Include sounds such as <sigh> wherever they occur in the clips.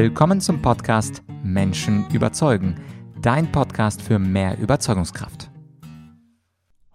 Willkommen zum Podcast Menschen überzeugen, dein Podcast für mehr Überzeugungskraft.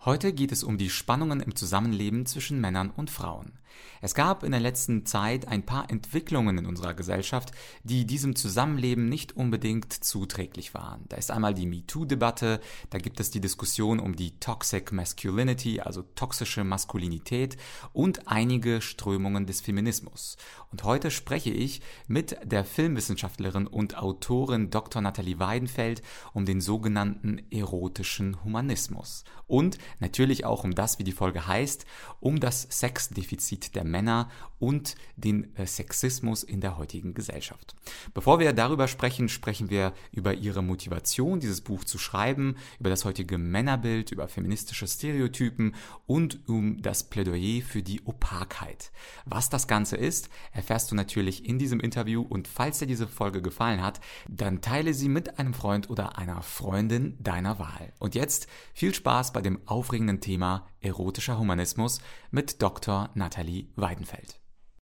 Heute geht es um die Spannungen im Zusammenleben zwischen Männern und Frauen. Es gab in der letzten Zeit ein paar Entwicklungen in unserer Gesellschaft, die diesem Zusammenleben nicht unbedingt zuträglich waren. Da ist einmal die MeToo-Debatte, da gibt es die Diskussion um die Toxic Masculinity, also toxische Maskulinität und einige Strömungen des Feminismus. Und heute spreche ich mit der Filmwissenschaftlerin und Autorin Dr. Nathalie Weidenfeld um den sogenannten erotischen Humanismus. Und natürlich auch um das, wie die Folge heißt, um das Sexdefizit der Männer und den äh, Sexismus in der heutigen Gesellschaft. Bevor wir darüber sprechen, sprechen wir über ihre Motivation, dieses Buch zu schreiben, über das heutige Männerbild, über feministische Stereotypen und um das Plädoyer für die Opakheit. Was das Ganze ist, erfährst du natürlich in diesem Interview und falls dir diese Folge gefallen hat, dann teile sie mit einem Freund oder einer Freundin deiner Wahl. Und jetzt viel Spaß bei dem aufregenden Thema erotischer Humanismus mit Dr. Nathalie Weidenfeld.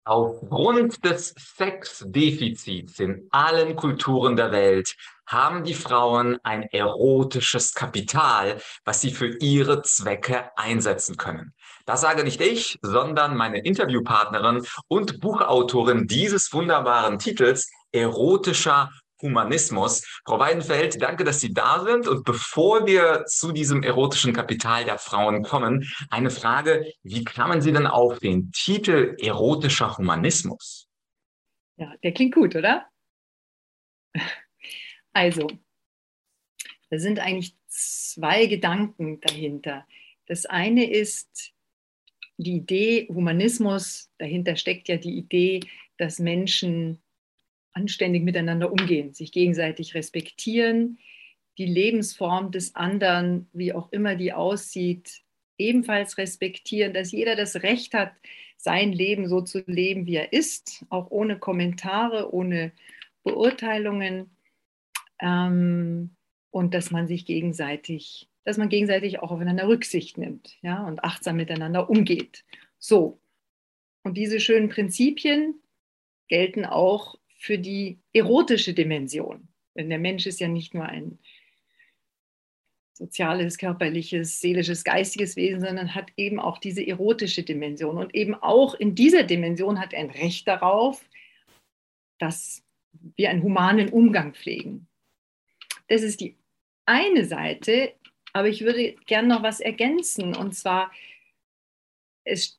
Aufgrund des Sexdefizits in allen Kulturen der Welt haben die Frauen ein erotisches Kapital, was sie für ihre Zwecke einsetzen können. Das sage nicht ich, sondern meine Interviewpartnerin und Buchautorin dieses wunderbaren Titels, Erotischer Humanismus. Frau Weidenfeld, danke, dass Sie da sind. Und bevor wir zu diesem erotischen Kapital der Frauen kommen, eine Frage, wie kamen Sie denn auf den Titel erotischer Humanismus? Ja, der klingt gut, oder? <laughs> Also, da sind eigentlich zwei Gedanken dahinter. Das eine ist die Idee Humanismus, dahinter steckt ja die Idee, dass Menschen anständig miteinander umgehen, sich gegenseitig respektieren, die Lebensform des anderen, wie auch immer die aussieht, ebenfalls respektieren, dass jeder das Recht hat, sein Leben so zu leben, wie er ist, auch ohne Kommentare, ohne Beurteilungen ähm, und dass man sich gegenseitig, dass man gegenseitig auch aufeinander Rücksicht nimmt ja, und achtsam miteinander umgeht. So. Und diese schönen Prinzipien gelten auch für die erotische Dimension. Denn der Mensch ist ja nicht nur ein soziales, körperliches, seelisches, geistiges Wesen, sondern hat eben auch diese erotische Dimension. Und eben auch in dieser Dimension hat er ein Recht darauf, dass wir einen humanen Umgang pflegen. Das ist die eine Seite, aber ich würde gerne noch was ergänzen. Und zwar, es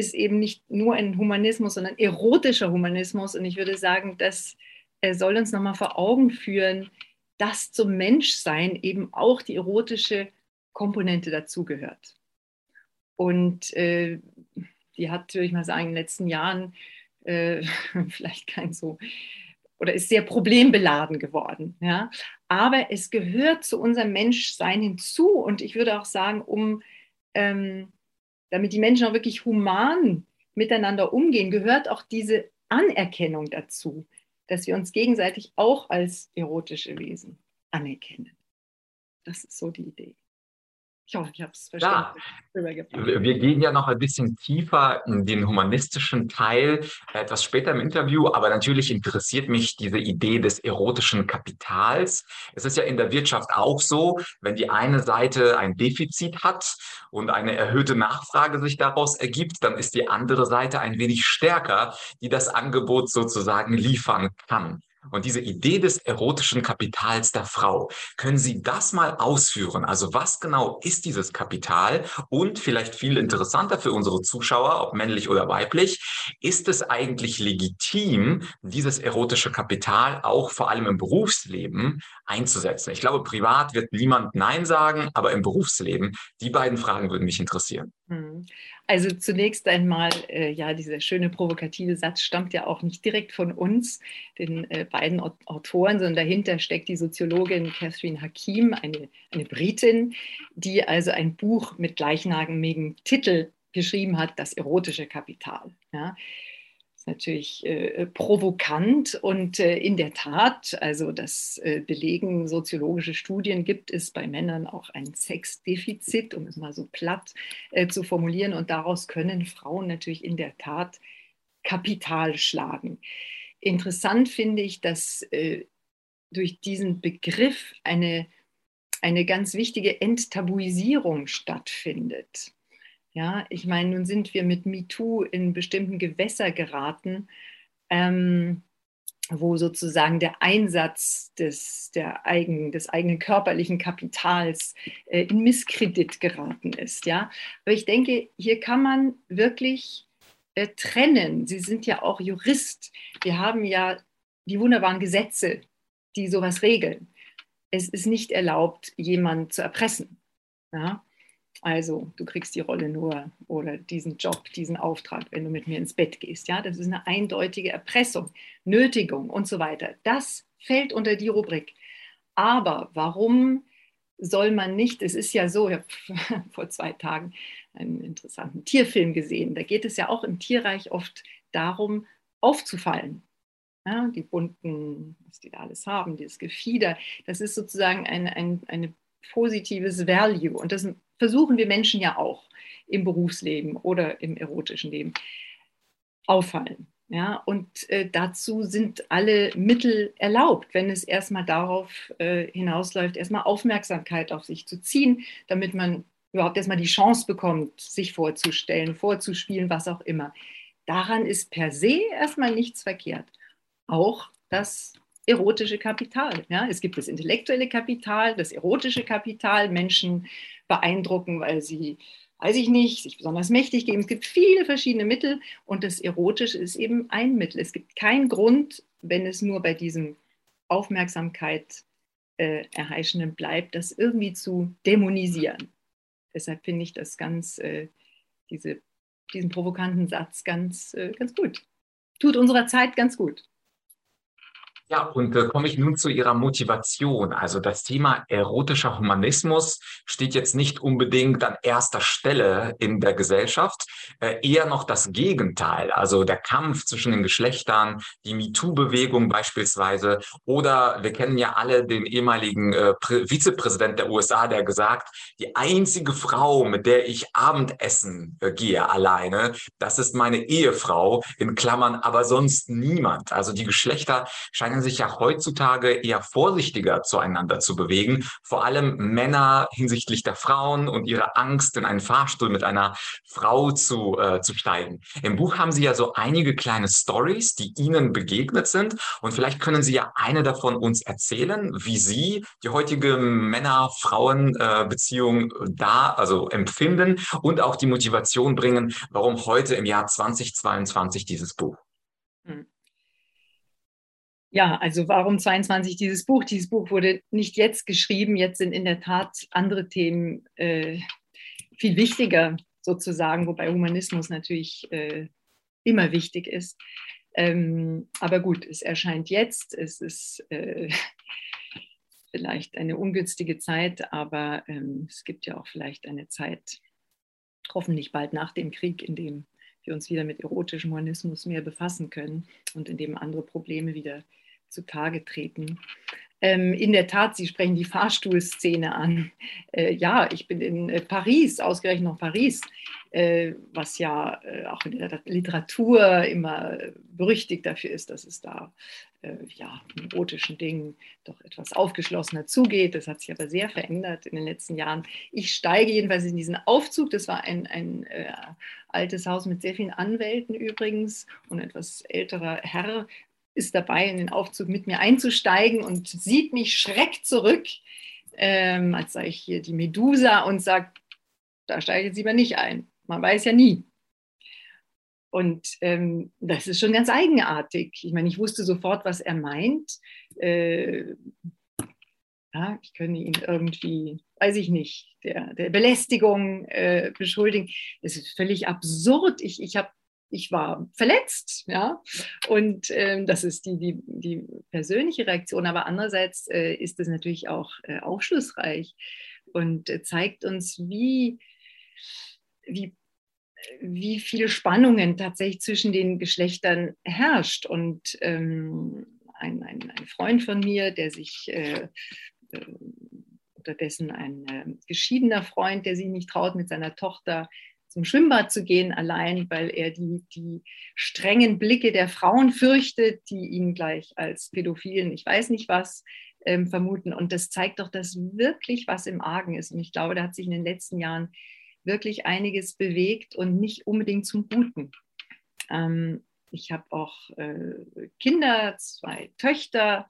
ist eben nicht nur ein Humanismus, sondern erotischer Humanismus. Und ich würde sagen, das soll uns nochmal vor Augen führen, dass zum Menschsein eben auch die erotische Komponente dazugehört. Und äh, die hat, würde ich mal sagen, in den letzten Jahren äh, <laughs> vielleicht kein so oder ist sehr problembeladen geworden. Ja? Aber es gehört zu unserem Menschsein hinzu und ich würde auch sagen, um ähm, damit die Menschen auch wirklich human miteinander umgehen, gehört auch diese Anerkennung dazu, dass wir uns gegenseitig auch als erotische Wesen anerkennen. Das ist so die Idee. Ich hoffe, ich habe es verstanden. Ja, wir gehen ja noch ein bisschen tiefer in den humanistischen Teil etwas später im Interview, aber natürlich interessiert mich diese Idee des erotischen Kapitals. Es ist ja in der Wirtschaft auch so, wenn die eine Seite ein Defizit hat und eine erhöhte Nachfrage sich daraus ergibt, dann ist die andere Seite ein wenig stärker, die das Angebot sozusagen liefern kann. Und diese Idee des erotischen Kapitals der Frau, können Sie das mal ausführen? Also was genau ist dieses Kapital? Und vielleicht viel interessanter für unsere Zuschauer, ob männlich oder weiblich, ist es eigentlich legitim, dieses erotische Kapital auch vor allem im Berufsleben einzusetzen? Ich glaube, privat wird niemand Nein sagen, aber im Berufsleben, die beiden Fragen würden mich interessieren. Also zunächst einmal, äh, ja, dieser schöne provokative Satz stammt ja auch nicht direkt von uns, den äh, beiden Autoren, sondern dahinter steckt die Soziologin Catherine Hakim, eine, eine Britin, die also ein Buch mit gleichnamigem Titel geschrieben hat, Das erotische Kapital. Ja ist natürlich äh, provokant und äh, in der Tat, also das äh, belegen soziologische Studien, gibt es bei Männern auch ein Sexdefizit, um es mal so platt äh, zu formulieren. Und daraus können Frauen natürlich in der Tat Kapital schlagen. interessant finde ich, dass äh, durch diesen Begriff eine, eine ganz wichtige Enttabuisierung stattfindet. Ja, ich meine, nun sind wir mit MeToo in bestimmten Gewässer geraten, ähm, wo sozusagen der Einsatz des, der eigen, des eigenen körperlichen Kapitals äh, in Misskredit geraten ist. Ja? Aber ich denke, hier kann man wirklich äh, trennen. Sie sind ja auch Jurist. Wir haben ja die wunderbaren Gesetze, die sowas regeln. Es ist nicht erlaubt, jemanden zu erpressen. Ja? Also, du kriegst die Rolle nur oder diesen Job, diesen Auftrag, wenn du mit mir ins Bett gehst. Ja, das ist eine eindeutige Erpressung, Nötigung und so weiter. Das fällt unter die Rubrik. Aber warum soll man nicht, es ist ja so, ich habe <laughs> vor zwei Tagen einen interessanten Tierfilm gesehen. Da geht es ja auch im Tierreich oft darum, aufzufallen. Ja, die bunten, was die da alles haben, dieses Gefieder, das ist sozusagen ein, ein, eine positives Value. Und das versuchen wir Menschen ja auch im Berufsleben oder im erotischen Leben. Auffallen. Ja, und äh, dazu sind alle Mittel erlaubt, wenn es erstmal darauf äh, hinausläuft, erstmal Aufmerksamkeit auf sich zu ziehen, damit man überhaupt erstmal die Chance bekommt, sich vorzustellen, vorzuspielen, was auch immer. Daran ist per se erstmal nichts verkehrt. Auch das erotische Kapital. Ja? Es gibt das intellektuelle Kapital, das erotische Kapital, Menschen beeindrucken, weil sie, weiß ich nicht, sich besonders mächtig geben. Es gibt viele verschiedene Mittel und das Erotische ist eben ein Mittel. Es gibt keinen Grund, wenn es nur bei diesem Aufmerksamkeit äh, erheischenden bleibt, das irgendwie zu dämonisieren. Deshalb finde ich das ganz, äh, diese, diesen provokanten Satz ganz, äh, ganz gut. Tut unserer Zeit ganz gut. Ja, und äh, komme ich nun zu Ihrer Motivation. Also das Thema erotischer Humanismus steht jetzt nicht unbedingt an erster Stelle in der Gesellschaft, äh, eher noch das Gegenteil. Also der Kampf zwischen den Geschlechtern, die MeToo-Bewegung beispielsweise. Oder wir kennen ja alle den ehemaligen äh, Vizepräsident der USA, der gesagt, die einzige Frau, mit der ich Abendessen äh, gehe alleine, das ist meine Ehefrau, in Klammern, aber sonst niemand. Also die Geschlechter scheinen scheinen sich ja heutzutage eher vorsichtiger zueinander zu bewegen. Vor allem Männer hinsichtlich der Frauen und ihre Angst, in einen Fahrstuhl mit einer Frau zu, äh, zu steigen. Im Buch haben Sie ja so einige kleine Stories, die Ihnen begegnet sind. Und vielleicht können Sie ja eine davon uns erzählen, wie Sie die heutige Männer-Frauen-Beziehung äh, da, also empfinden und auch die Motivation bringen, warum heute im Jahr 2022 dieses Buch. Hm. Ja, also warum 22 dieses Buch? Dieses Buch wurde nicht jetzt geschrieben, jetzt sind in der Tat andere Themen äh, viel wichtiger sozusagen, wobei Humanismus natürlich äh, immer wichtig ist. Ähm, aber gut, es erscheint jetzt, es ist äh, <laughs> vielleicht eine ungünstige Zeit, aber ähm, es gibt ja auch vielleicht eine Zeit, hoffentlich bald nach dem Krieg, in dem wir uns wieder mit erotischem Humanismus mehr befassen können und in dem andere Probleme wieder zutage treten. Ähm, in der Tat, Sie sprechen die Fahrstuhlszene an. Äh, ja, ich bin in äh, Paris, ausgerechnet noch Paris, äh, was ja äh, auch in der Literatur immer berüchtigt dafür ist, dass es da äh, ja, in erotischen Dingen doch etwas aufgeschlossener zugeht. Das hat sich aber sehr verändert in den letzten Jahren. Ich steige jedenfalls in diesen Aufzug. Das war ein, ein äh, altes Haus mit sehr vielen Anwälten übrigens und etwas älterer Herr ist dabei, in den Aufzug mit mir einzusteigen und sieht mich schreck zurück, ähm, als sei ich hier die Medusa und sagt, da steige ich jetzt lieber nicht ein. Man weiß ja nie. Und ähm, das ist schon ganz eigenartig. Ich meine, ich wusste sofort, was er meint. Äh, ja, ich könnte ihn irgendwie, weiß ich nicht, der, der Belästigung äh, beschuldigen. Es ist völlig absurd. Ich, ich habe ich war verletzt, ja. Und ähm, das ist die, die, die persönliche Reaktion. Aber andererseits äh, ist es natürlich auch äh, aufschlussreich und äh, zeigt uns, wie, wie, wie viele Spannungen tatsächlich zwischen den Geschlechtern herrscht. Und ähm, ein, ein, ein, Freund von mir, der sich äh, äh, unterdessen ein äh, geschiedener Freund, der sich nicht traut, mit seiner Tochter zum Schwimmbad zu gehen, allein weil er die, die strengen Blicke der Frauen fürchtet, die ihn gleich als Pädophilen, ich weiß nicht was, ähm, vermuten. Und das zeigt doch, dass wirklich was im Argen ist. Und ich glaube, da hat sich in den letzten Jahren wirklich einiges bewegt und nicht unbedingt zum Guten. Ähm, ich habe auch äh, Kinder, zwei Töchter.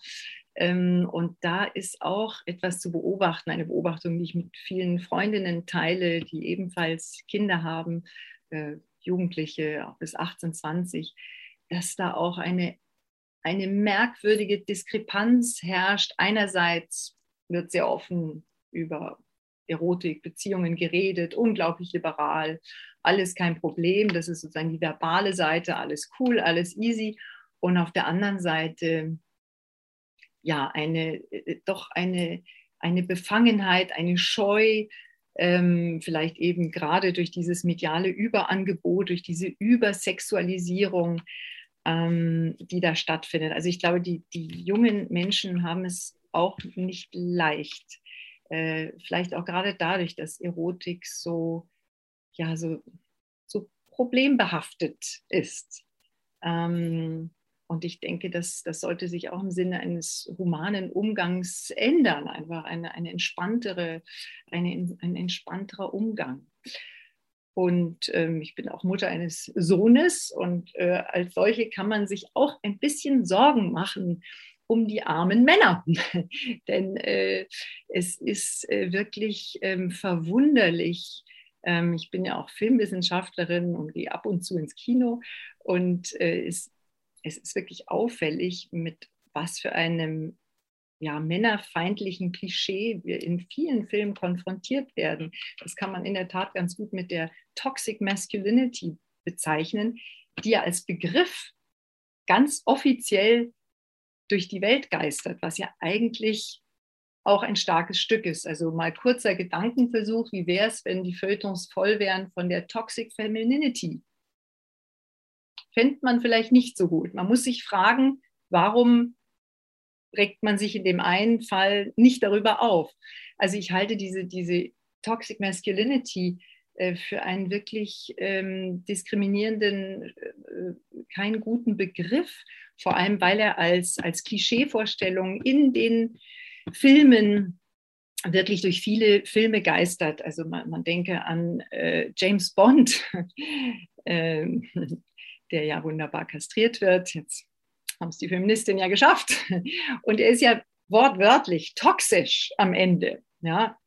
Ähm, und da ist auch etwas zu beobachten, eine Beobachtung, die ich mit vielen Freundinnen teile, die ebenfalls Kinder haben, äh, Jugendliche bis 18, 20, dass da auch eine, eine merkwürdige Diskrepanz herrscht. Einerseits wird sehr offen über Erotik, Beziehungen geredet, unglaublich liberal, alles kein Problem. Das ist sozusagen die verbale Seite, alles cool, alles easy. Und auf der anderen Seite, ja, eine, äh, doch eine, eine Befangenheit, eine Scheu, ähm, vielleicht eben gerade durch dieses mediale Überangebot, durch diese Übersexualisierung, ähm, die da stattfindet. Also ich glaube, die, die jungen Menschen haben es auch nicht leicht äh, vielleicht auch gerade dadurch, dass Erotik so, ja, so, so problembehaftet ist. Ähm, und ich denke, das, das sollte sich auch im Sinne eines humanen Umgangs ändern, einfach eine, eine entspanntere, eine, ein entspannterer Umgang. Und ähm, ich bin auch Mutter eines Sohnes und äh, als solche kann man sich auch ein bisschen Sorgen machen um die armen Männer. <laughs> Denn äh, es ist äh, wirklich ähm, verwunderlich. Ähm, ich bin ja auch Filmwissenschaftlerin und gehe ab und zu ins Kino. Und äh, es, es ist wirklich auffällig, mit was für einem ja, männerfeindlichen Klischee wir in vielen Filmen konfrontiert werden. Das kann man in der Tat ganz gut mit der Toxic Masculinity bezeichnen, die ja als Begriff ganz offiziell durch die Welt geistert, was ja eigentlich auch ein starkes Stück ist. Also mal kurzer Gedankenversuch, wie wäre es, wenn die Feuilletons voll wären von der Toxic Femininity? Fände man vielleicht nicht so gut. Man muss sich fragen, warum regt man sich in dem einen Fall nicht darüber auf? Also ich halte diese, diese Toxic Masculinity äh, für einen wirklich ähm, diskriminierenden, äh, keinen guten Begriff, vor allem weil er als, als Klischeevorstellung in den Filmen wirklich durch viele Filme geistert. Also man, man denke an äh, James Bond, <laughs> äh, der ja wunderbar kastriert wird. Jetzt haben es die Feministin ja geschafft. Und er ist ja wortwörtlich toxisch am Ende. Ja,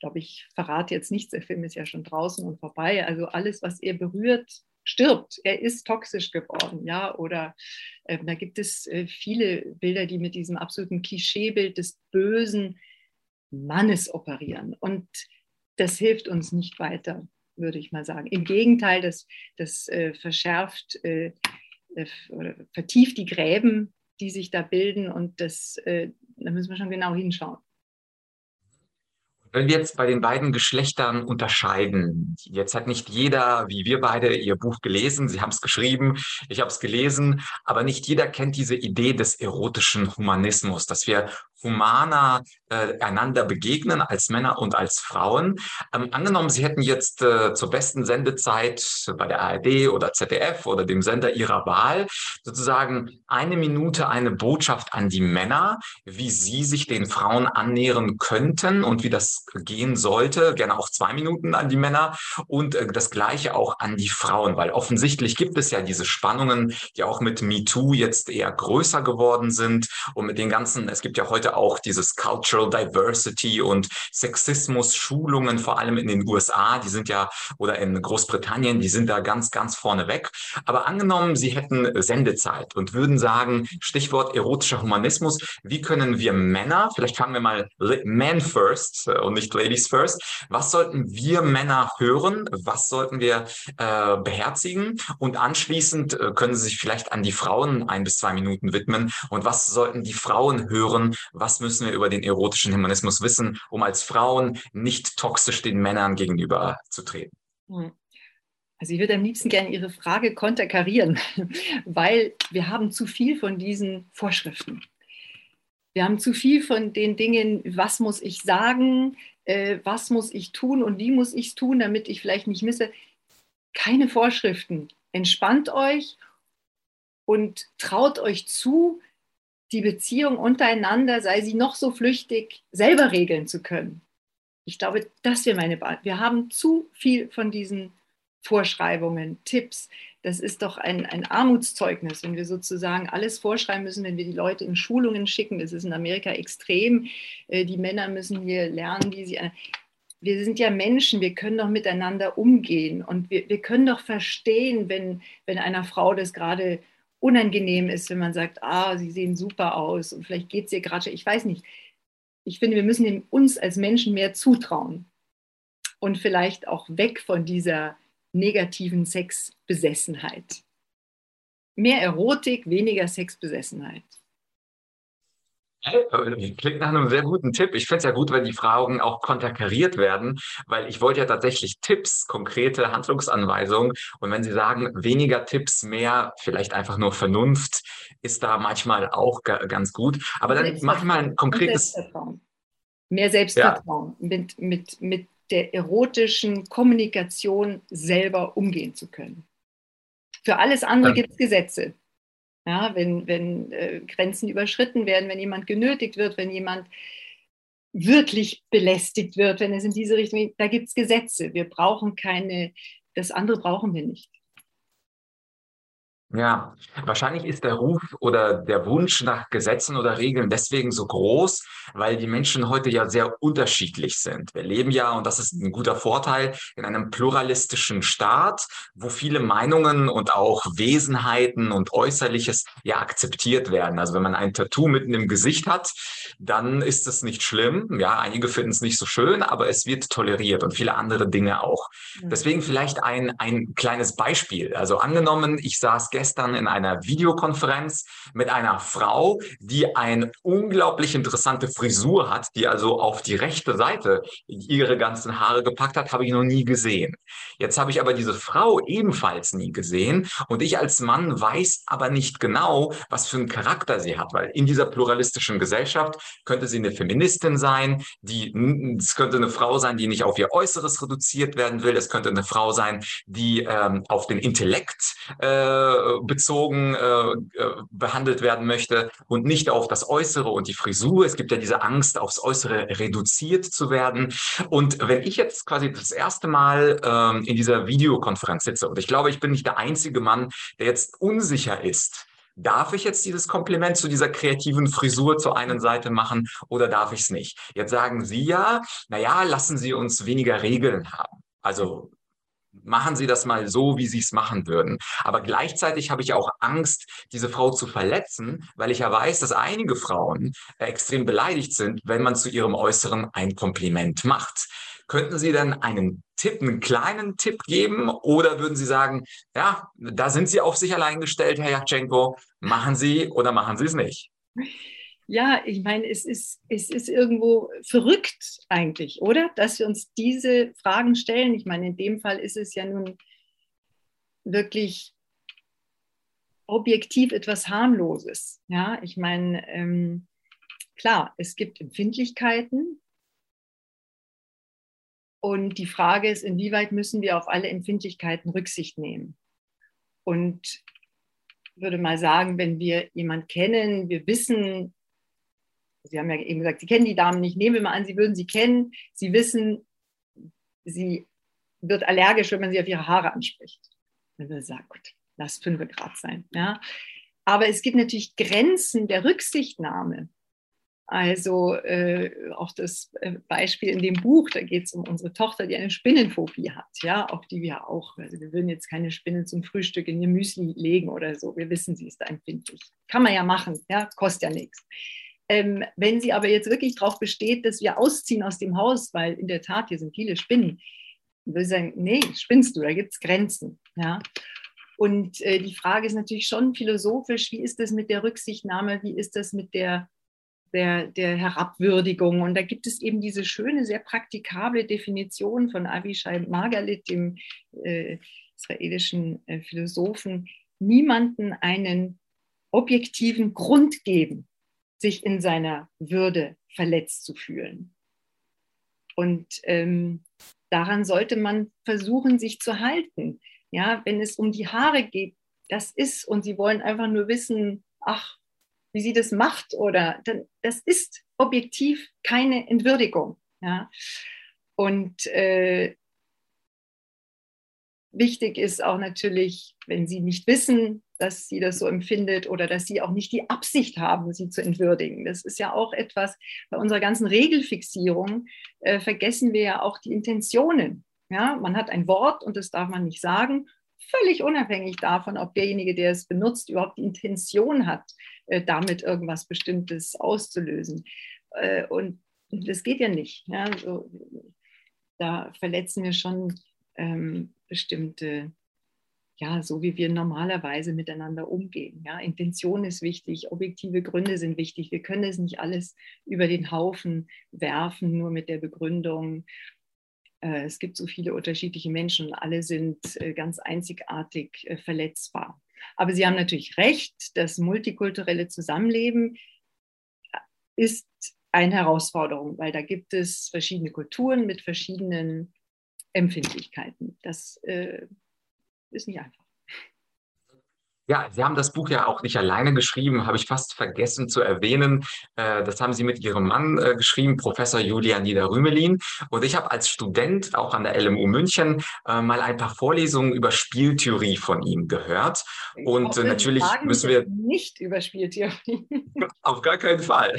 glaube, ich verrate jetzt nichts, der Film ist ja schon draußen und vorbei. Also alles, was er berührt, stirbt. Er ist toxisch geworden, ja. Oder äh, da gibt es äh, viele Bilder, die mit diesem absoluten Klischeebild des bösen Mannes operieren. Und das hilft uns nicht weiter, würde ich mal sagen. Im Gegenteil, das, das äh, verschärft äh, äh, oder vertieft die Gräben, die sich da bilden. Und das, äh, da müssen wir schon genau hinschauen. Wenn wir jetzt bei den beiden Geschlechtern unterscheiden, jetzt hat nicht jeder, wie wir beide, ihr Buch gelesen, Sie haben es geschrieben, ich habe es gelesen, aber nicht jeder kennt diese Idee des erotischen Humanismus, dass wir humaner äh, einander begegnen als Männer und als Frauen. Ähm, angenommen, Sie hätten jetzt äh, zur besten Sendezeit bei der ARD oder ZDF oder dem Sender Ihrer Wahl sozusagen eine Minute eine Botschaft an die Männer, wie sie sich den Frauen annähern könnten und wie das gehen sollte. Gerne auch zwei Minuten an die Männer und äh, das Gleiche auch an die Frauen, weil offensichtlich gibt es ja diese Spannungen, die auch mit MeToo jetzt eher größer geworden sind und mit den ganzen, es gibt ja heute auch dieses Cultural Diversity und Sexismus-Schulungen, vor allem in den USA, die sind ja, oder in Großbritannien, die sind da ganz, ganz vorne weg. Aber angenommen, Sie hätten Sendezeit und würden sagen, Stichwort erotischer Humanismus, wie können wir Männer, vielleicht fangen wir mal Men first äh, und nicht Ladies first, was sollten wir Männer hören? Was sollten wir äh, beherzigen? Und anschließend äh, können Sie sich vielleicht an die Frauen ein bis zwei Minuten widmen. Und was sollten die Frauen hören? Was müssen wir über den erotischen Humanismus wissen, um als Frauen nicht toxisch den Männern gegenüber zu treten? Hm. Also ich würde am liebsten gerne Ihre Frage konterkarieren, <laughs> weil wir haben zu viel von diesen Vorschriften. Wir haben zu viel von den Dingen, was muss ich sagen, äh, was muss ich tun und wie muss ich es tun, damit ich vielleicht nicht misse. keine Vorschriften. Entspannt euch und traut euch zu, die Beziehung untereinander, sei sie noch so flüchtig, selber regeln zu können. Ich glaube, das wäre meine Wahl. Wir haben zu viel von diesen Vorschreibungen, Tipps. Das ist doch ein, ein Armutszeugnis, wenn wir sozusagen alles vorschreiben müssen, wenn wir die Leute in Schulungen schicken. Das ist in Amerika extrem. Äh, die Männer müssen hier lernen, wie sie. Wir sind ja Menschen, wir können doch miteinander umgehen und wir, wir können doch verstehen, wenn, wenn einer Frau das gerade unangenehm ist, wenn man sagt, ah, sie sehen super aus und vielleicht geht es ihr gerade, ich weiß nicht. Ich finde, wir müssen uns als Menschen mehr zutrauen und vielleicht auch weg von dieser negativen Sexbesessenheit. Mehr Erotik, weniger Sexbesessenheit. Klingt nach einem sehr guten Tipp. Ich finde es ja gut, wenn die Fragen auch konterkariert werden, weil ich wollte ja tatsächlich Tipps, konkrete Handlungsanweisungen. Und wenn Sie sagen, weniger Tipps, mehr vielleicht einfach nur Vernunft, ist da manchmal auch ganz gut. Aber dann mach mal ein konkretes. Selbstvertrauen. Mehr Selbstvertrauen ja. mit, mit, mit der erotischen Kommunikation selber umgehen zu können. Für alles andere gibt es Gesetze. Ja, wenn wenn äh, Grenzen überschritten werden, wenn jemand genötigt wird, wenn jemand wirklich belästigt wird, wenn es in diese Richtung geht, da gibt es Gesetze. Wir brauchen keine, das andere brauchen wir nicht. Ja, wahrscheinlich ist der Ruf oder der Wunsch nach Gesetzen oder Regeln deswegen so groß, weil die Menschen heute ja sehr unterschiedlich sind. Wir leben ja, und das ist ein guter Vorteil, in einem pluralistischen Staat, wo viele Meinungen und auch Wesenheiten und Äußerliches ja akzeptiert werden. Also wenn man ein Tattoo mitten im Gesicht hat, dann ist es nicht schlimm. Ja, einige finden es nicht so schön, aber es wird toleriert und viele andere Dinge auch. Deswegen vielleicht ein, ein kleines Beispiel. Also angenommen, ich saß gestern in einer Videokonferenz mit einer Frau, die eine unglaublich interessante Frisur hat, die also auf die rechte Seite ihre ganzen Haare gepackt hat, habe ich noch nie gesehen. Jetzt habe ich aber diese Frau ebenfalls nie gesehen und ich als Mann weiß aber nicht genau, was für einen Charakter sie hat, weil in dieser pluralistischen Gesellschaft könnte sie eine Feministin sein, die es könnte eine Frau sein, die nicht auf ihr Äußeres reduziert werden will, es könnte eine Frau sein, die ähm, auf den Intellekt äh, bezogen äh, äh, behandelt werden möchte und nicht auf das Äußere und die Frisur. Es gibt ja diese Angst, aufs Äußere reduziert zu werden. Und wenn ich jetzt quasi das erste Mal ähm, in dieser Videokonferenz sitze, und ich glaube, ich bin nicht der einzige Mann, der jetzt unsicher ist, Darf ich jetzt dieses Kompliment zu dieser kreativen Frisur zur einen Seite machen oder darf ich es nicht? Jetzt sagen Sie ja, naja, lassen Sie uns weniger Regeln haben. Also machen Sie das mal so, wie Sie es machen würden. Aber gleichzeitig habe ich auch Angst, diese Frau zu verletzen, weil ich ja weiß, dass einige Frauen extrem beleidigt sind, wenn man zu ihrem Äußeren ein Kompliment macht. Könnten Sie dann einen Tipp, einen kleinen Tipp geben oder würden Sie sagen, ja, da sind Sie auf sich allein gestellt, Herr Jatschenko, machen Sie oder machen Sie es nicht? Ja, ich meine, es ist, es ist irgendwo verrückt eigentlich, oder? Dass wir uns diese Fragen stellen. Ich meine, in dem Fall ist es ja nun wirklich objektiv etwas harmloses. Ja, ich meine, ähm, klar, es gibt Empfindlichkeiten. Und die Frage ist, inwieweit müssen wir auf alle Empfindlichkeiten Rücksicht nehmen? Und würde mal sagen, wenn wir jemanden kennen, wir wissen, Sie haben ja eben gesagt, Sie kennen die Damen nicht. Nehmen wir mal an, Sie würden sie kennen. Sie wissen, sie wird allergisch, wenn man sie auf ihre Haare anspricht. Dann würde ich sagen, gut, lass 5 Grad sein. Ja? Aber es gibt natürlich Grenzen der Rücksichtnahme. Also äh, auch das äh, Beispiel in dem Buch, da geht es um unsere Tochter, die eine Spinnenphobie hat, ja, auf die wir auch, also wir würden jetzt keine Spinne zum Frühstück in ihr Müsli legen oder so. Wir wissen, sie ist da empfindlich. Kann man ja machen, ja, kostet ja nichts. Ähm, wenn sie aber jetzt wirklich darauf besteht, dass wir ausziehen aus dem Haus, weil in der Tat hier sind viele Spinnen, dann würde ich sagen, nee, spinnst du, da gibt es Grenzen. Ja? Und äh, die Frage ist natürlich schon philosophisch, wie ist das mit der Rücksichtnahme, wie ist das mit der, der, der Herabwürdigung? Und da gibt es eben diese schöne, sehr praktikable Definition von Avishai Margalit, dem äh, israelischen äh, Philosophen, niemanden einen objektiven Grund geben, sich in seiner Würde verletzt zu fühlen. Und ähm, daran sollte man versuchen, sich zu halten. Ja, wenn es um die Haare geht, das ist und sie wollen einfach nur wissen, ach, wie sie das macht oder das ist objektiv keine Entwürdigung. Ja? Und äh, wichtig ist auch natürlich, wenn sie nicht wissen, dass sie das so empfindet oder dass sie auch nicht die Absicht haben, sie zu entwürdigen. Das ist ja auch etwas, bei unserer ganzen Regelfixierung äh, vergessen wir ja auch die Intentionen. Ja, man hat ein Wort und das darf man nicht sagen, völlig unabhängig davon, ob derjenige, der es benutzt, überhaupt die Intention hat, äh, damit irgendwas Bestimmtes auszulösen. Äh, und das geht ja nicht. Ja? So, da verletzen wir schon ähm, bestimmte, ja, so wie wir normalerweise miteinander umgehen. Ja? Intention ist wichtig, objektive Gründe sind wichtig. Wir können es nicht alles über den Haufen werfen, nur mit der Begründung, äh, es gibt so viele unterschiedliche Menschen und alle sind äh, ganz einzigartig äh, verletzbar. Aber Sie haben natürlich recht, das multikulturelle Zusammenleben ist eine Herausforderung, weil da gibt es verschiedene Kulturen mit verschiedenen Empfindlichkeiten. Das äh, ist nicht einfach. Ja, Sie haben das Buch ja auch nicht alleine geschrieben, habe ich fast vergessen zu erwähnen. Äh, das haben Sie mit Ihrem Mann äh, geschrieben, Professor Julian Niederrümelin. Und ich habe als Student auch an der LMU München äh, mal ein paar Vorlesungen über Spieltheorie von ihm gehört. Und natürlich müssen wir nicht über Spieltheorie. <laughs> Auf gar keinen Fall.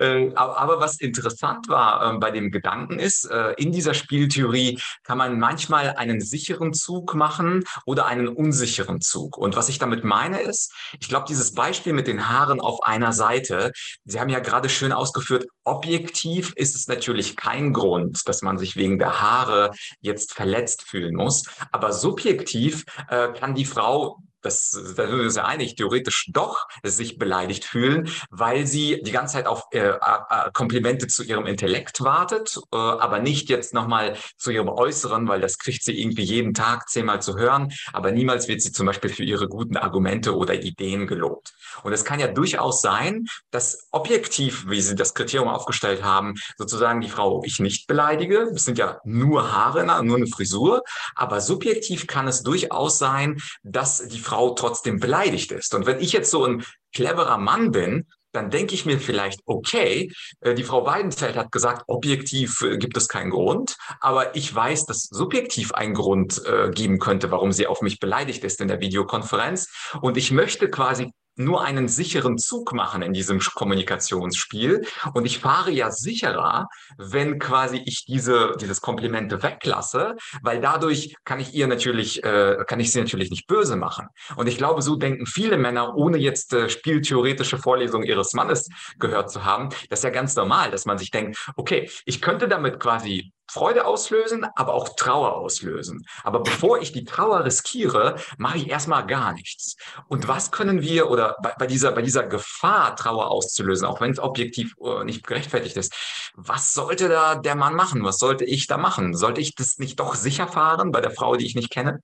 Äh, aber was interessant war ähm, bei dem Gedanken ist, äh, in dieser Spieltheorie kann man manchmal einen sicheren Zug machen oder einen unsicheren Zug. Und was ich damit meine ist, ich glaube, dieses Beispiel mit den Haaren auf einer Seite, Sie haben ja gerade schön ausgeführt, objektiv ist es natürlich kein Grund, dass man sich wegen der Haare jetzt verletzt fühlen muss. Aber subjektiv äh, kann die Frau das, da sind wir uns ja einig, theoretisch doch sich beleidigt fühlen, weil sie die ganze Zeit auf äh, äh, Komplimente zu ihrem Intellekt wartet, äh, aber nicht jetzt nochmal zu ihrem Äußeren, weil das kriegt sie irgendwie jeden Tag zehnmal zu hören, aber niemals wird sie zum Beispiel für ihre guten Argumente oder Ideen gelobt. Und es kann ja durchaus sein, dass objektiv, wie Sie das Kriterium aufgestellt haben, sozusagen die Frau ich nicht beleidige. Es sind ja nur Haare, nur eine Frisur. Aber subjektiv kann es durchaus sein, dass die trotzdem beleidigt ist. Und wenn ich jetzt so ein cleverer Mann bin, dann denke ich mir vielleicht, okay, äh, die Frau Weidenfeld hat gesagt, objektiv äh, gibt es keinen Grund, aber ich weiß, dass subjektiv ein Grund äh, geben könnte, warum sie auf mich beleidigt ist in der Videokonferenz. Und ich möchte quasi nur einen sicheren Zug machen in diesem Kommunikationsspiel. Und ich fahre ja sicherer, wenn quasi ich diese, dieses Komplimente weglasse, weil dadurch kann ich ihr natürlich, äh, kann ich sie natürlich nicht böse machen. Und ich glaube, so denken viele Männer, ohne jetzt äh, spieltheoretische Vorlesungen ihres Mannes gehört zu haben. Das ist ja ganz normal, dass man sich denkt, okay, ich könnte damit quasi Freude auslösen, aber auch Trauer auslösen. Aber bevor ich die Trauer riskiere, mache ich erstmal gar nichts. Und was können wir oder bei, bei dieser, bei dieser Gefahr, Trauer auszulösen, auch wenn es objektiv äh, nicht gerechtfertigt ist, was sollte da der Mann machen? Was sollte ich da machen? Sollte ich das nicht doch sicher fahren bei der Frau, die ich nicht kenne?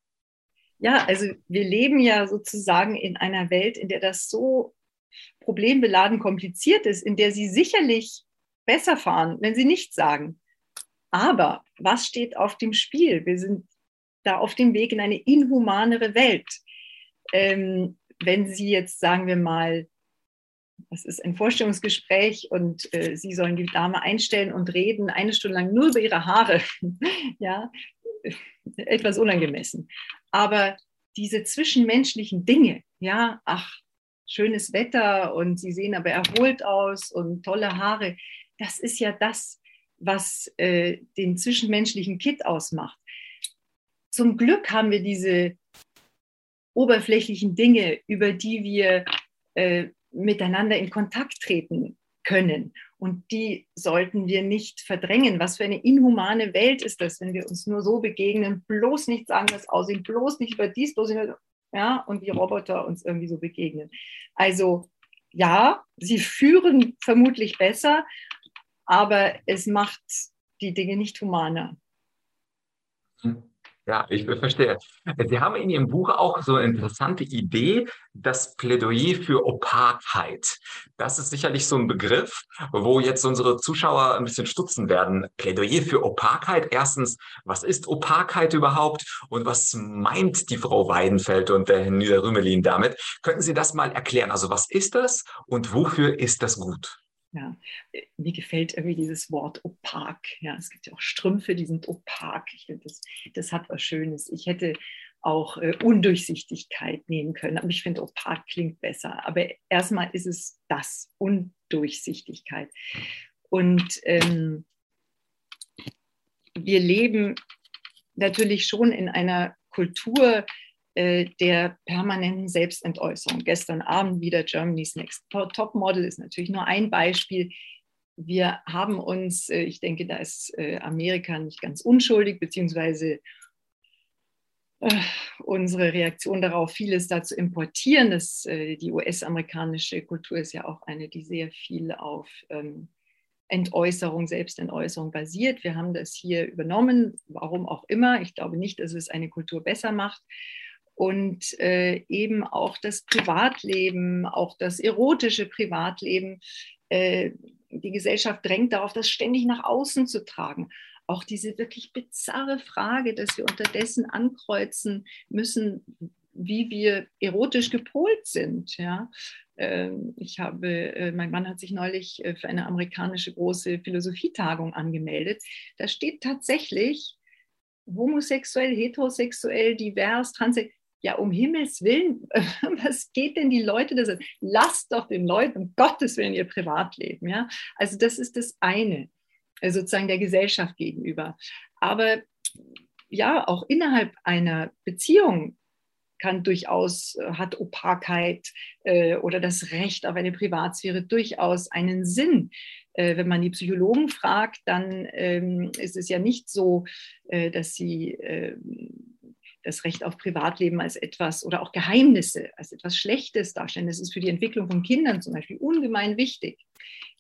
Ja, also wir leben ja sozusagen in einer Welt, in der das so problembeladen kompliziert ist, in der sie sicherlich besser fahren, wenn sie nichts sagen. Aber was steht auf dem Spiel? Wir sind da auf dem Weg in eine inhumanere Welt. Ähm, wenn Sie jetzt, sagen wir mal, das ist ein Vorstellungsgespräch und äh, Sie sollen die Dame einstellen und reden eine Stunde lang nur über ihre Haare, <laughs> ja, etwas unangemessen. Aber diese zwischenmenschlichen Dinge, ja, ach, schönes Wetter und Sie sehen aber erholt aus und tolle Haare, das ist ja das, was äh, den zwischenmenschlichen Kit ausmacht. Zum Glück haben wir diese oberflächlichen Dinge, über die wir äh, miteinander in Kontakt treten können. Und die sollten wir nicht verdrängen. Was für eine inhumane Welt ist das, wenn wir uns nur so begegnen, bloß nichts anderes aussehen, bloß nicht über dies, bloß nicht, ja, und wie Roboter uns irgendwie so begegnen. Also ja, sie führen vermutlich besser, aber es macht die Dinge nicht humaner. Ja, ich verstehe. Sie haben in Ihrem Buch auch so eine interessante Idee, das Plädoyer für Opakheit. Das ist sicherlich so ein Begriff, wo jetzt unsere Zuschauer ein bisschen stutzen werden. Plädoyer für Opakheit. Erstens, was ist Opakheit überhaupt? Und was meint die Frau Weidenfeld und der Herr Niederrümelin damit? Könnten Sie das mal erklären? Also was ist das und wofür ist das gut? Ja, äh, mir gefällt irgendwie dieses Wort opak. Ja, es gibt ja auch Strümpfe, die sind opak. Ich finde, das, das hat was Schönes. Ich hätte auch äh, Undurchsichtigkeit nehmen können, aber ich finde, opak klingt besser. Aber erstmal ist es das, Undurchsichtigkeit. Und ähm, wir leben natürlich schon in einer Kultur, äh, der permanenten Selbstentäußerung. Gestern Abend wieder Germany's Next Top Model ist natürlich nur ein Beispiel. Wir haben uns, äh, ich denke, da ist äh, Amerika nicht ganz unschuldig, beziehungsweise unsere Reaktion darauf, vieles da zu importieren. Das, die US-amerikanische Kultur ist ja auch eine, die sehr viel auf ähm, Entäußerung, Selbstentäußerung basiert. Wir haben das hier übernommen, warum auch immer. Ich glaube nicht, dass es eine Kultur besser macht und äh, eben auch das Privatleben, auch das erotische Privatleben. Äh, die Gesellschaft drängt darauf, das ständig nach außen zu tragen. Auch diese wirklich bizarre Frage, dass wir unterdessen ankreuzen müssen, wie wir erotisch gepolt sind. Ja? Ähm, ich habe, äh, mein Mann hat sich neulich äh, für eine amerikanische große Philosophietagung angemeldet. Da steht tatsächlich homosexuell, heterosexuell, divers, transsexuell ja, um Himmels Willen, <laughs> was geht denn die Leute das? Lasst doch den Leuten um Gottes Willen ihr Privatleben. Ja? Also das ist das eine, äh, sozusagen der Gesellschaft gegenüber. Aber ja, auch innerhalb einer Beziehung kann durchaus, äh, hat Opakheit äh, oder das Recht auf eine Privatsphäre durchaus einen Sinn. Äh, wenn man die Psychologen fragt, dann ähm, ist es ja nicht so, äh, dass sie ähm, das Recht auf Privatleben als etwas oder auch Geheimnisse als etwas Schlechtes darstellen. Das ist für die Entwicklung von Kindern zum Beispiel ungemein wichtig.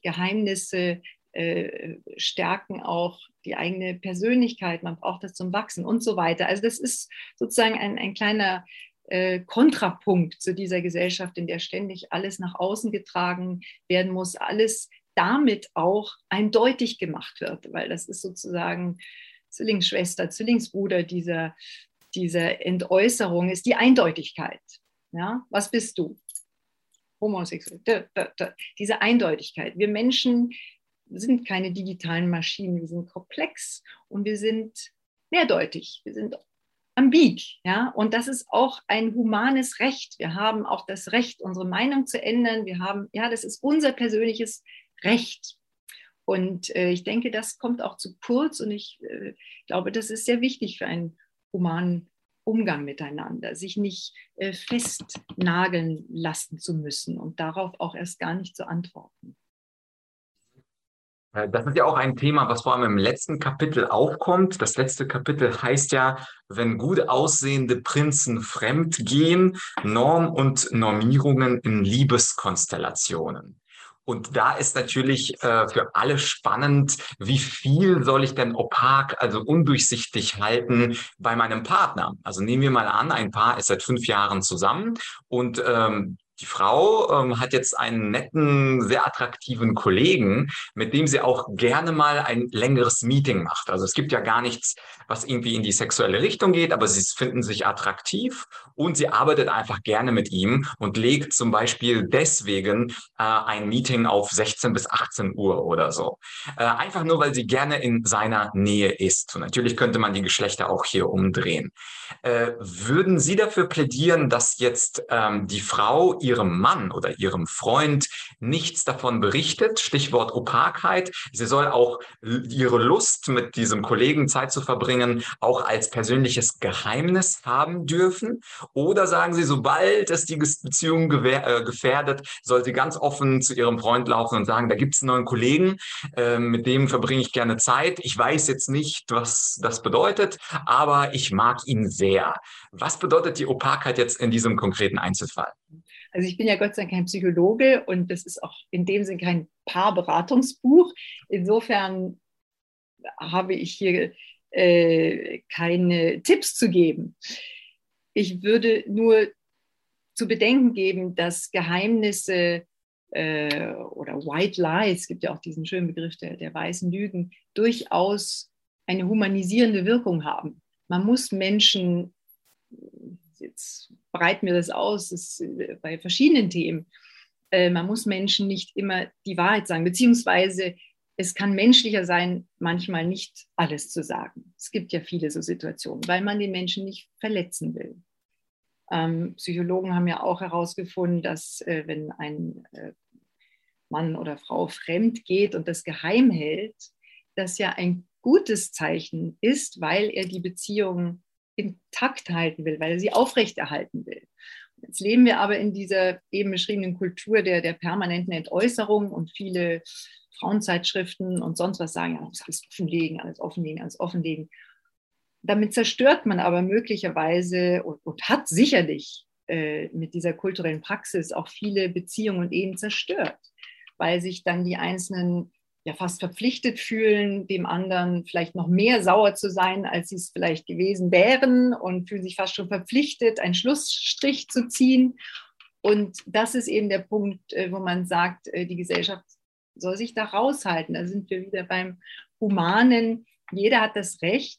Geheimnisse äh, stärken auch die eigene Persönlichkeit, man braucht das zum Wachsen und so weiter. Also das ist sozusagen ein, ein kleiner äh, Kontrapunkt zu dieser Gesellschaft, in der ständig alles nach außen getragen werden muss, alles damit auch eindeutig gemacht wird, weil das ist sozusagen Zwillingsschwester, Zwillingsbruder dieser dieser Entäußerung ist die Eindeutigkeit. Ja? Was bist du? Homosexuell. Diese Eindeutigkeit. Wir Menschen sind keine digitalen Maschinen, wir sind komplex und wir sind mehrdeutig, wir sind ambig. Ja? Und das ist auch ein humanes Recht. Wir haben auch das Recht, unsere Meinung zu ändern. Wir haben, ja, das ist unser persönliches Recht. Und äh, ich denke, das kommt auch zu kurz und ich äh, glaube, das ist sehr wichtig für ein humanen Umgang miteinander, sich nicht äh, festnageln lassen zu müssen und darauf auch erst gar nicht zu antworten. Äh, das ist ja auch ein Thema, was vor allem im letzten Kapitel aufkommt. Das letzte Kapitel heißt ja, wenn gut aussehende Prinzen fremd gehen, Norm und Normierungen in Liebeskonstellationen. Und da ist natürlich äh, für alle spannend, wie viel soll ich denn opak, also undurchsichtig halten bei meinem Partner? Also nehmen wir mal an, ein Paar ist seit fünf Jahren zusammen und ähm, die Frau ähm, hat jetzt einen netten, sehr attraktiven Kollegen, mit dem sie auch gerne mal ein längeres Meeting macht. Also es gibt ja gar nichts, was irgendwie in die sexuelle Richtung geht, aber sie finden sich attraktiv und sie arbeitet einfach gerne mit ihm und legt zum Beispiel deswegen äh, ein Meeting auf 16 bis 18 Uhr oder so. Äh, einfach nur, weil sie gerne in seiner Nähe ist. Und natürlich könnte man die Geschlechter auch hier umdrehen. Äh, würden Sie dafür plädieren, dass jetzt ähm, die Frau ihrem Mann oder ihrem Freund nichts davon berichtet, Stichwort Opakheit. Sie soll auch ihre Lust, mit diesem Kollegen Zeit zu verbringen, auch als persönliches Geheimnis haben dürfen. Oder sagen Sie, sobald es die Beziehung äh, gefährdet, soll sie ganz offen zu ihrem Freund laufen und sagen, da gibt es einen neuen Kollegen, äh, mit dem verbringe ich gerne Zeit. Ich weiß jetzt nicht, was das bedeutet, aber ich mag ihn sehr. Was bedeutet die Opakheit jetzt in diesem konkreten Einzelfall? Also ich bin ja Gott sei Dank kein Psychologe und das ist auch in dem Sinn kein Paarberatungsbuch. Insofern habe ich hier äh, keine Tipps zu geben. Ich würde nur zu bedenken geben, dass Geheimnisse äh, oder White Lies, es gibt ja auch diesen schönen Begriff der, der weißen Lügen, durchaus eine humanisierende Wirkung haben. Man muss Menschen, jetzt breiten wir das aus, das äh, bei verschiedenen Themen, äh, man muss Menschen nicht immer die Wahrheit sagen, beziehungsweise es kann menschlicher sein, manchmal nicht alles zu sagen. Es gibt ja viele so Situationen, weil man den Menschen nicht verletzen will. Ähm, Psychologen haben ja auch herausgefunden, dass äh, wenn ein äh, Mann oder Frau fremd geht und das geheim hält, das ja ein gutes Zeichen ist, weil er die Beziehung intakt halten will, weil er sie aufrechterhalten will. Jetzt leben wir aber in dieser eben beschriebenen Kultur der, der permanenten Entäußerung und viele Frauenzeitschriften und sonst was sagen, ja, man muss alles offenlegen, alles offenlegen, alles offenlegen. Damit zerstört man aber möglicherweise und, und hat sicherlich äh, mit dieser kulturellen Praxis auch viele Beziehungen und Ehen zerstört, weil sich dann die einzelnen ja fast verpflichtet fühlen, dem anderen vielleicht noch mehr sauer zu sein, als sie es vielleicht gewesen wären und fühlen sich fast schon verpflichtet, einen Schlussstrich zu ziehen. Und das ist eben der Punkt, äh, wo man sagt, äh, die Gesellschaft soll sich da raushalten. Da sind wir wieder beim Humanen. Jeder hat das Recht,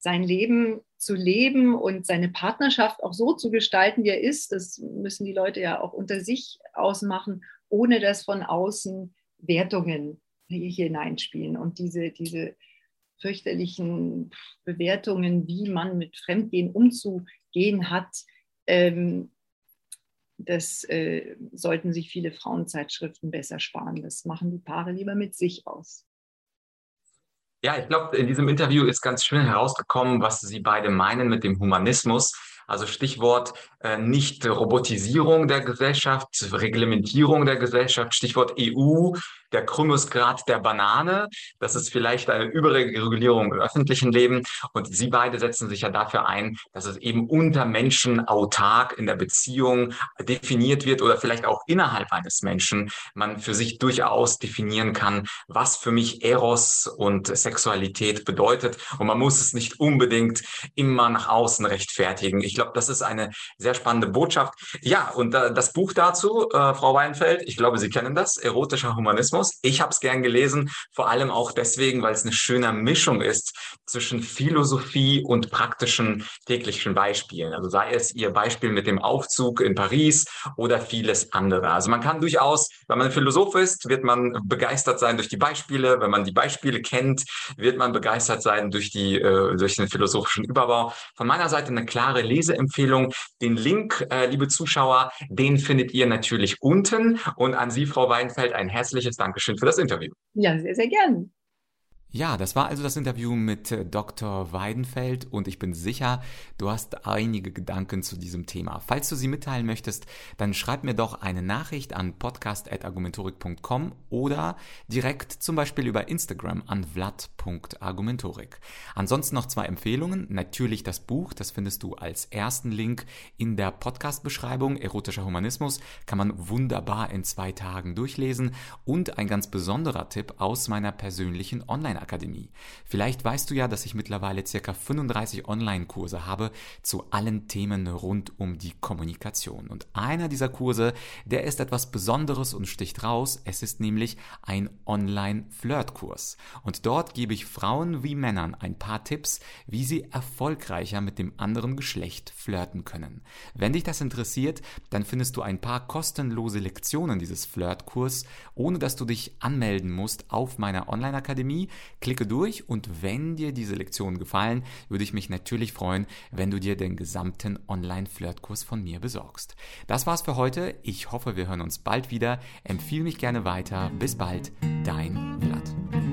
sein Leben zu leben und seine Partnerschaft auch so zu gestalten, wie er ist. Das müssen die Leute ja auch unter sich ausmachen, ohne dass von außen Wertungen hier hineinspielen und diese, diese fürchterlichen Bewertungen, wie man mit Fremdgehen umzugehen hat, ähm, das äh, sollten sich viele Frauenzeitschriften besser sparen. Das machen die Paare lieber mit sich aus. Ja, ich glaube, in diesem Interview ist ganz schön herausgekommen, was Sie beide meinen mit dem Humanismus. Also Stichwort äh, nicht Robotisierung der Gesellschaft, Reglementierung der Gesellschaft, Stichwort EU, der Krümmungsgrad der Banane. Das ist vielleicht eine Überregulierung im öffentlichen Leben. Und Sie beide setzen sich ja dafür ein, dass es eben unter Menschen autark in der Beziehung definiert wird oder vielleicht auch innerhalb eines Menschen man für sich durchaus definieren kann, was für mich Eros und Sexualität bedeutet. Und man muss es nicht unbedingt immer nach außen rechtfertigen. Ich glaube, das ist eine sehr spannende Botschaft. Ja, und äh, das Buch dazu, äh, Frau Weinfeld, ich glaube, Sie kennen das, Erotischer Humanismus. Ich habe es gern gelesen, vor allem auch deswegen, weil es eine schöne Mischung ist zwischen Philosophie und praktischen täglichen Beispielen. Also sei es Ihr Beispiel mit dem Aufzug in Paris oder vieles andere. Also man kann durchaus, wenn man Philosoph ist, wird man begeistert sein durch die Beispiele. Wenn man die Beispiele kennt, wird man begeistert sein durch, die, äh, durch den philosophischen Überbau. Von meiner Seite eine klare Leseempfehlung. Den Link, äh, liebe Zuschauer, den findet ihr natürlich unten. Und an Sie, Frau Weinfeld, ein herzliches Dank Dankeschön für das Interview. Ja, sehr, sehr gern. Ja, das war also das Interview mit äh, Dr. Weidenfeld und ich bin sicher, du hast einige Gedanken zu diesem Thema. Falls du sie mitteilen möchtest, dann schreib mir doch eine Nachricht an podcast.argumentorik.com oder direkt zum Beispiel über Instagram an vlad.argumentorik. Ansonsten noch zwei Empfehlungen. Natürlich das Buch, das findest du als ersten Link in der Podcast-Beschreibung. Erotischer Humanismus kann man wunderbar in zwei Tagen durchlesen und ein ganz besonderer Tipp aus meiner persönlichen Online- Akademie. Vielleicht weißt du ja, dass ich mittlerweile ca. 35 Online-Kurse habe zu allen Themen rund um die Kommunikation. Und einer dieser Kurse, der ist etwas Besonderes und sticht raus. Es ist nämlich ein Online-Flirt-Kurs. Und dort gebe ich Frauen wie Männern ein paar Tipps, wie sie erfolgreicher mit dem anderen Geschlecht flirten können. Wenn dich das interessiert, dann findest du ein paar kostenlose Lektionen dieses Flirt-Kurs, ohne dass du dich anmelden musst auf meiner Online-Akademie. Klicke durch und wenn dir diese Lektionen gefallen, würde ich mich natürlich freuen, wenn du dir den gesamten Online-Flirtkurs von mir besorgst. Das war's für heute. Ich hoffe, wir hören uns bald wieder. Empfehle mich gerne weiter. Bis bald, dein Vlad.